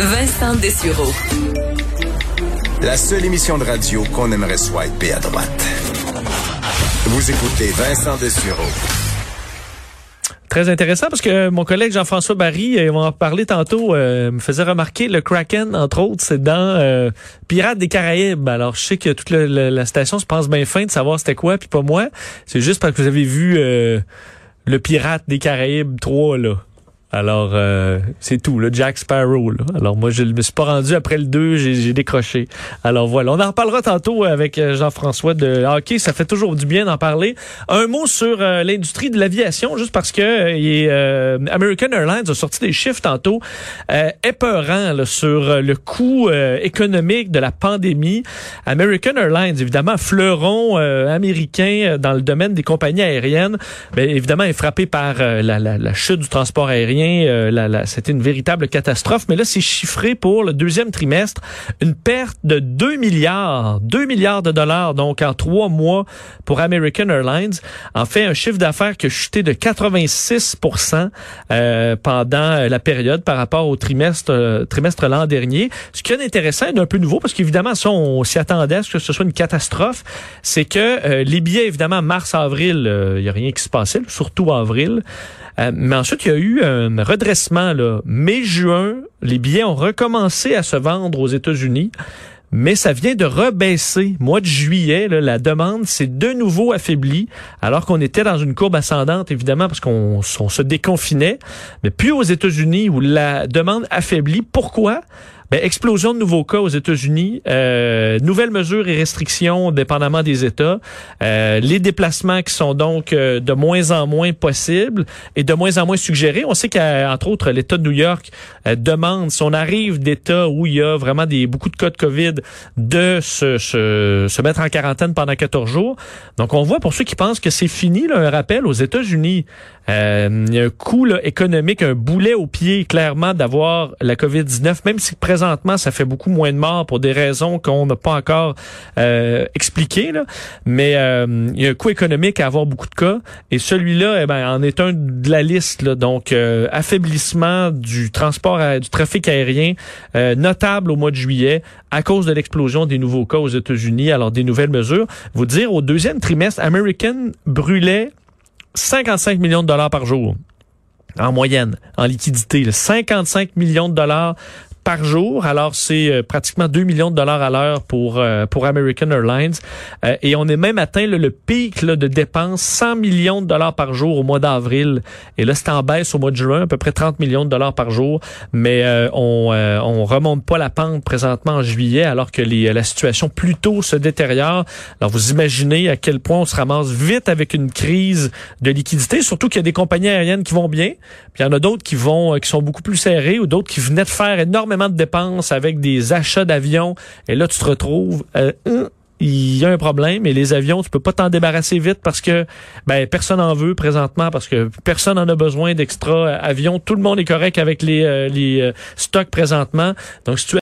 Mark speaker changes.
Speaker 1: Vincent Dessureau.
Speaker 2: La seule émission de radio qu'on aimerait swiper à droite. Vous écoutez Vincent Dessureau.
Speaker 3: Très intéressant parce que mon collègue Jean-François Barry, euh, on en parler tantôt, euh, me faisait remarquer le Kraken, entre autres, c'est dans euh, Pirates des Caraïbes. Alors, je sais que toute la station se pense bien fin de savoir c'était quoi, puis pas moi. C'est juste parce que vous avez vu le Pirate des Caraïbes 3, là. Alors, euh, c'est tout, le Jack Sparrow. Là. Alors, moi, je ne me suis pas rendu après le 2, j'ai décroché. Alors, voilà. On en reparlera tantôt avec euh, Jean-François de hockey. Ça fait toujours du bien d'en parler. Un mot sur euh, l'industrie de l'aviation, juste parce que American Airlines a sorti des chiffres tantôt épeurants là, sur le coût économique de la pandémie. American Airlines, évidemment, fleuron américain dans le domaine des compagnies aériennes, bien, évidemment, est frappé par la, la, la chute du transport aérien euh, c'était une véritable catastrophe. Mais là, c'est chiffré pour le deuxième trimestre une perte de 2 milliards, 2 milliards de dollars, donc en trois mois pour American Airlines. En fait, un chiffre d'affaires qui a chuté de 86% euh, pendant la période par rapport au trimestre euh, trimestre l'an dernier. Ce qui est intéressant et un peu nouveau, parce qu'évidemment, ça, on s'y attendait à ce que ce soit une catastrophe, c'est que les billets, évidemment, mars-avril, il n'y a rien qui se passait, surtout avril. mais ensuite, il y a eu un redressement, là, mai-juin, les billets ont recommencé à se vendre aux États-Unis. Mais ça vient de rebaisser. Mois de juillet, la demande s'est de nouveau affaiblie, alors qu'on était dans une courbe ascendante, évidemment, parce qu'on se déconfinait. Mais puis aux États-Unis, où la demande affaiblit. Pourquoi? Ben, explosion de nouveaux cas aux États-Unis, euh, nouvelles mesures et restrictions dépendamment des États, euh, les déplacements qui sont donc euh, de moins en moins possibles et de moins en moins suggérés. On sait qu'entre autres, l'État de New York euh, demande, si on arrive d'États où il y a vraiment des beaucoup de cas de COVID, de se, se, se, mettre en quarantaine pendant 14 jours. Donc, on voit pour ceux qui pensent que c'est fini, là, un rappel aux États-Unis, euh, il y a un coût là, économique, un boulet au pied, clairement, d'avoir la COVID-19, même si présentement, ça fait beaucoup moins de morts pour des raisons qu'on n'a pas encore euh, expliquées. Là. Mais euh, il y a un coût économique à avoir beaucoup de cas. Et celui-là, eh ben, en est un de la liste. Là. Donc, euh, affaiblissement du transport, du trafic aérien, euh, notable au mois de juillet à cause de l'explosion des nouveaux cas aux États-Unis. Alors, des nouvelles mesures. Vous dire, au deuxième trimestre, American brûlait 55 millions de dollars par jour en moyenne, en liquidité. 55 millions de dollars par jour. Alors, c'est euh, pratiquement 2 millions de dollars à l'heure pour euh, pour American Airlines. Euh, et on est même atteint le pic là, de dépenses, 100 millions de dollars par jour au mois d'avril. Et là, c'est en baisse au mois de juin, à peu près 30 millions de dollars par jour. Mais on on remonte pas la pente présentement en juillet, alors que la situation plutôt se détériore. Alors, vous imaginez à quel point on se ramasse vite avec une crise de liquidité, surtout qu'il y a des compagnies aériennes qui vont bien, puis il y en a d'autres qui vont qui sont beaucoup plus serrées ou d'autres qui venaient de faire énormément de dépenses avec des achats d'avions. Et là, tu te retrouves... Euh, il y a un problème et les avions, tu peux pas t'en débarrasser vite parce que ben personne en veut présentement parce que personne en a besoin d'extra avions. Tout le monde est correct avec les, euh, les euh, stocks présentement. Donc si tu